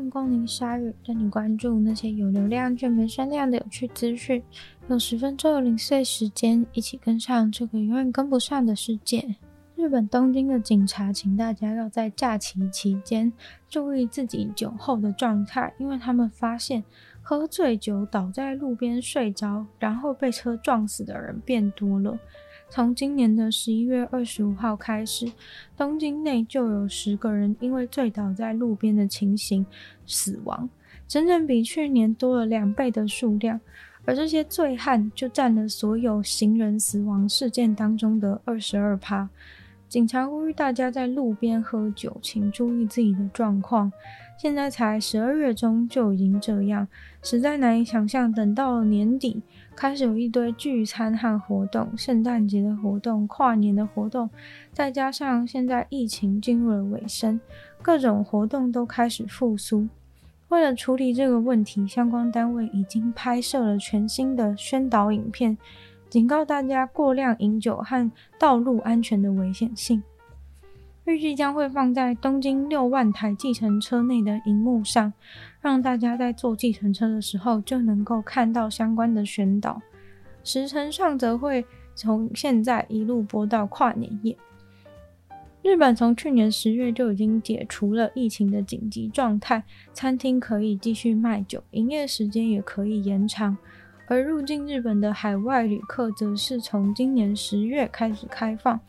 迎光临鲨鱼，带你关注那些有流量却没声量的有趣资讯。用十分钟的零碎时间，一起跟上这个永远跟不上的世界。日本东京的警察请大家要在假期期间注意自己酒后的状态，因为他们发现喝醉酒倒在路边睡着，然后被车撞死的人变多了。从今年的十一月二十五号开始，东京内就有十个人因为醉倒在路边的情形死亡，整整比去年多了两倍的数量。而这些醉汉就占了所有行人死亡事件当中的二十二趴。警察呼吁大家在路边喝酒，请注意自己的状况。现在才十二月中就已经这样，实在难以想象。等到了年底，开始有一堆聚餐和活动，圣诞节的活动、跨年的活动，再加上现在疫情进入了尾声，各种活动都开始复苏。为了处理这个问题，相关单位已经拍摄了全新的宣导影片。警告大家过量饮酒和道路安全的危险性。预计将会放在东京六万台计程车内的荧幕上，让大家在坐计程车的时候就能够看到相关的宣导。时程上则会从现在一路播到跨年夜。日本从去年十月就已经解除了疫情的紧急状态，餐厅可以继续卖酒，营业时间也可以延长。而入境日本的海外旅客则是从今年十月开始开放，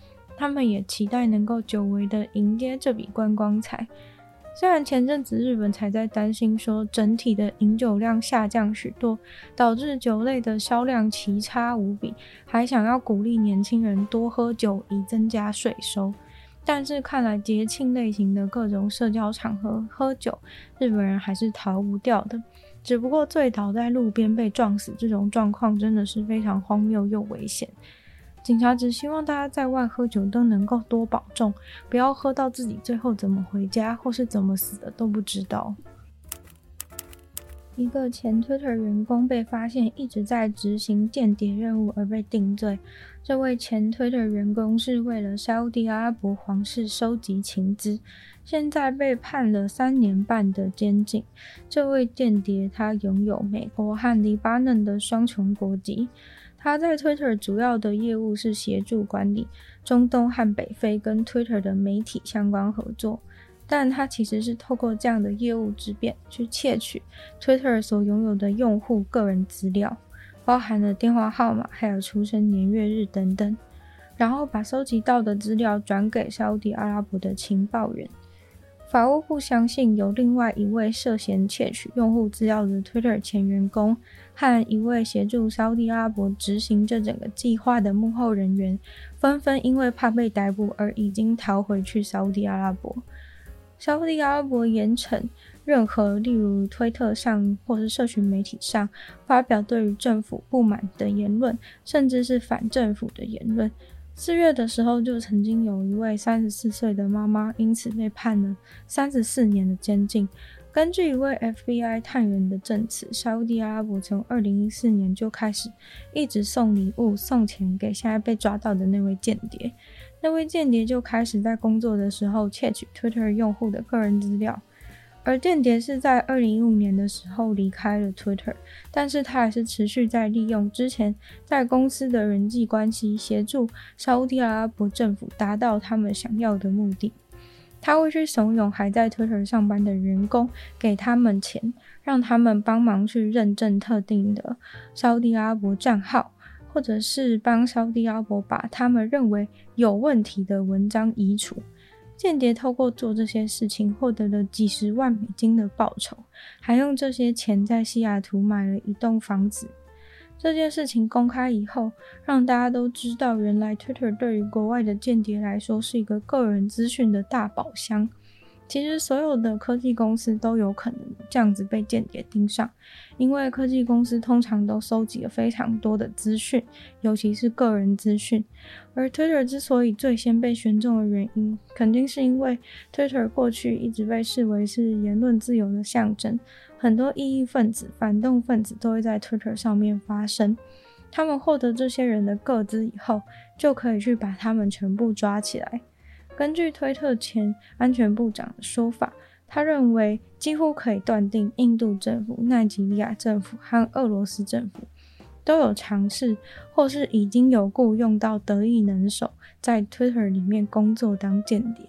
他们也期待能够久违的迎接这笔观光财。虽然前阵子日本才在担心说整体的饮酒量下降许多，导致酒类的销量奇差无比，还想要鼓励年轻人多喝酒以增加税收，但是看来节庆类型的各种社交场合喝酒，日本人还是逃不掉的。只不过醉倒在路边被撞死这种状况真的是非常荒谬又危险。警察只希望大家在外喝酒都能够多保重，不要喝到自己最后怎么回家或是怎么死的都不知道。一个前 Twitter 员工被发现一直在执行间谍任务而被定罪。这位前 Twitter 员工是为了沙特阿拉伯皇室收集情资，现在被判了三年半的监禁。这位间谍他拥有美国和黎巴嫩的双重国籍。他在 Twitter 主要的业务是协助管理中东和北非跟 Twitter 的媒体相关合作。但他其实是透过这样的业务之便去窃取 Twitter 所拥有的用户个人资料，包含了电话号码、还有出生年月日等等，然后把收集到的资料转给沙乌地阿拉伯的情报员。法务部相信有另外一位涉嫌窃取用户资料的 Twitter 前员工和一位协助沙乌地阿拉伯执行这整个计划的幕后人员，纷纷因为怕被逮捕而已经逃回去沙乌地阿拉伯。沙乌地阿拉伯严惩任何例如推特上或是社群媒体上发表对于政府不满的言论，甚至是反政府的言论。四月的时候，就曾经有一位三十四岁的妈妈因此被判了三十四年的监禁。根据一位 FBI 探员的证词，沙乌地阿拉伯从二零一四年就开始一直送礼物、送钱给现在被抓到的那位间谍。那位间谍就开始在工作的时候窃取 Twitter 用户的个人资料，而间谍是在二零一五年的时候离开了 Twitter，但是他还是持续在利用之前在公司的人际关系，协助沙乌地阿拉伯政府达到他们想要的目的。他会去怂恿还在 Twitter 上班的员工，给他们钱，让他们帮忙去认证特定的沙乌地阿拉伯账号。或者是帮沙乌地阿拉伯把他们认为有问题的文章移除。间谍透过做这些事情获得了几十万美金的报酬，还用这些钱在西雅图买了一栋房子。这件事情公开以后，让大家都知道，原来 Twitter 对于国外的间谍来说是一个个人资讯的大宝箱。其实所有的科技公司都有可能这样子被间谍盯上，因为科技公司通常都收集了非常多的资讯，尤其是个人资讯。而 Twitter 之所以最先被选中的原因，肯定是因为 Twitter 过去一直被视为是言论自由的象征，很多异议分子、反动分子都会在 Twitter 上面发声。他们获得这些人的个资以后，就可以去把他们全部抓起来。根据推特前安全部长的说法，他认为几乎可以断定，印度政府、奈及利亚政府和俄罗斯政府都有尝试，或是已经有雇用到得意能手，在 Twitter 里面工作当间谍。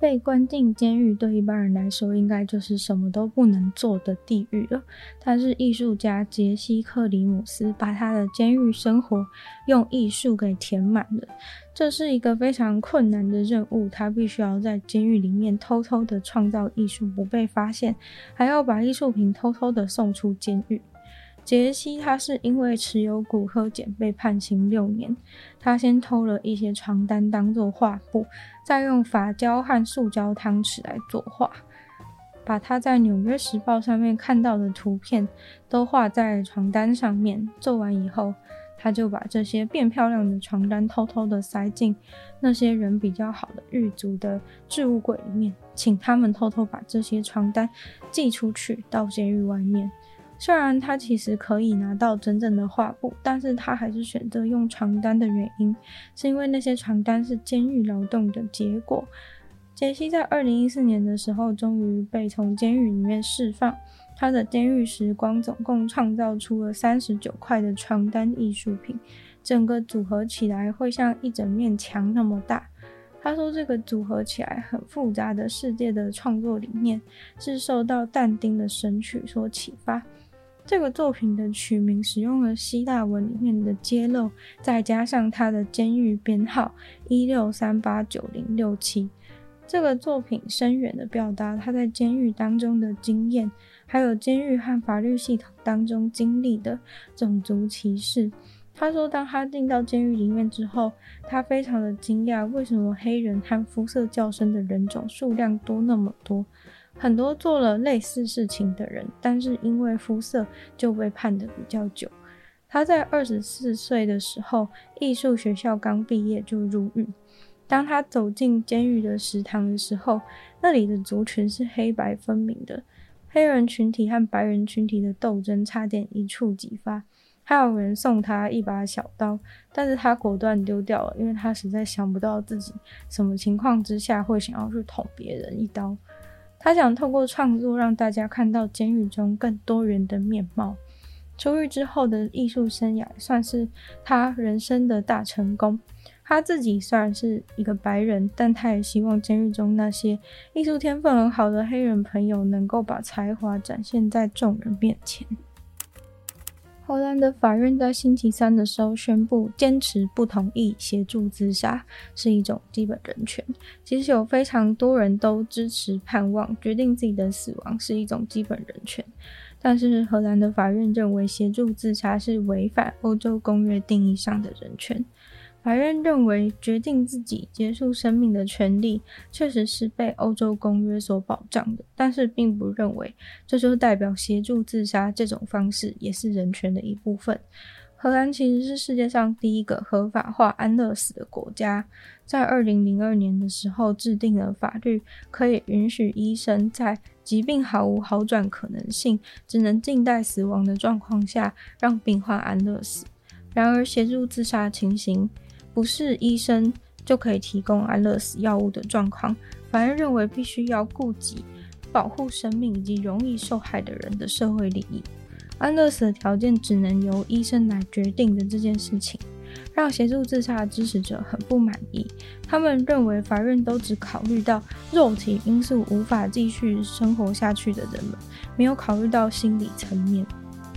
被关进监狱对一般人来说，应该就是什么都不能做的地狱了。但是艺术家杰西·克里姆斯把他的监狱生活用艺术给填满了，这是一个非常困难的任务。他必须要在监狱里面偷偷的创造艺术，不被发现，还要把艺术品偷偷的送出监狱。杰西他是因为持有古柯碱被判刑六年。他先偷了一些床单当做画布，再用发胶和塑胶汤匙来作画，把他在《纽约时报》上面看到的图片都画在床单上面。做完以后，他就把这些变漂亮的床单偷偷的塞进那些人比较好的狱卒的置物柜里面，请他们偷偷把这些床单寄出去到监狱外面。虽然他其实可以拿到真正的画布，但是他还是选择用床单的原因，是因为那些床单是监狱劳动的结果。杰西在二零一四年的时候，终于被从监狱里面释放。他的监狱时光总共创造出了三十九块的床单艺术品，整个组合起来会像一整面墙那么大。他说，这个组合起来很复杂的世界的创作理念是受到但丁的《神曲》所启发。这个作品的取名使用了希腊文里面的揭露，再加上他的监狱编号一六三八九零六七。这个作品深远地表达他在监狱当中的经验，还有监狱和法律系统当中经历的种族歧视。他说，当他进到监狱里面之后，他非常的惊讶，为什么黑人和肤色较深的人种数量多那么多。很多做了类似事情的人，但是因为肤色就被判得比较久。他在二十四岁的时候，艺术学校刚毕业就入狱。当他走进监狱的食堂的时候，那里的族群是黑白分明的，黑人群体和白人群体的斗争差点一触即发。还有人送他一把小刀，但是他果断丢掉了，因为他实在想不到自己什么情况之下会想要去捅别人一刀。他想透过创作让大家看到监狱中更多元的面貌。出狱之后的艺术生涯算是他人生的大成功。他自己虽然是一个白人，但他也希望监狱中那些艺术天分很好的黑人朋友能够把才华展现在众人面前。荷兰的法院在星期三的时候宣布，坚持不同意协助自杀是一种基本人权。其实有非常多人都支持盼望决定自己的死亡是一种基本人权，但是荷兰的法院认为协助自杀是违反欧洲公约定义上的人权。法院认为，决定自己结束生命的权利确实是被欧洲公约所保障的，但是并不认为这就代表协助自杀这种方式也是人权的一部分。荷兰其实是世界上第一个合法化安乐死的国家，在二零零二年的时候制定了法律，可以允许医生在疾病毫无好转可能性、只能静待死亡的状况下让病患安乐死。然而，协助自杀情形，不是医生就可以提供安乐死药物的状况，法院认为必须要顾及保护生命以及容易受害的人的社会利益。安乐死的条件只能由医生来决定的这件事情，让协助自杀的支持者很不满意。他们认为法院都只考虑到肉体因素无法继续生活下去的人们，没有考虑到心理层面。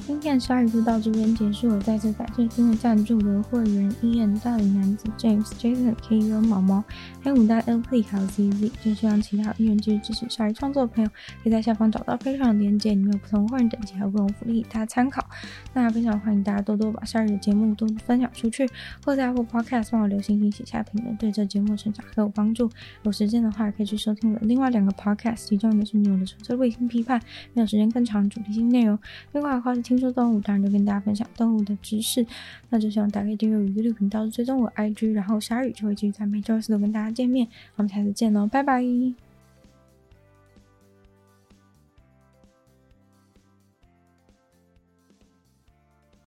今天的鲨鱼就到这边结束了，再次感谢今日赞助的会员：Ian、大龄男子、James、Jason、K、U、毛毛，还有五代 LP 还有 ZZ。就希望其他愿意继续支持鲨鱼创作的朋友，可以在下方找到非常的链接，里面有不同会员等级还有不同福利，大家参考。那非常欢迎大家多多把鲨鱼的节目多分享出去，或在 Apple Podcast 帮我留星星、写下评论，对这节目成长很有帮助。有时间的话，可以去收听我的另外两个 Podcast，其中一个是《女友的纯粹卫星批判》，没有时间更长主题性内容；另外的话是听。听说动物，当然就跟大家分享动物的知识。那就希望大家可以订阅我 YouTube 频道，追踪我 IG，然后鲨鱼就会继续在每周四都跟大家见面。我们下次见喽，拜拜。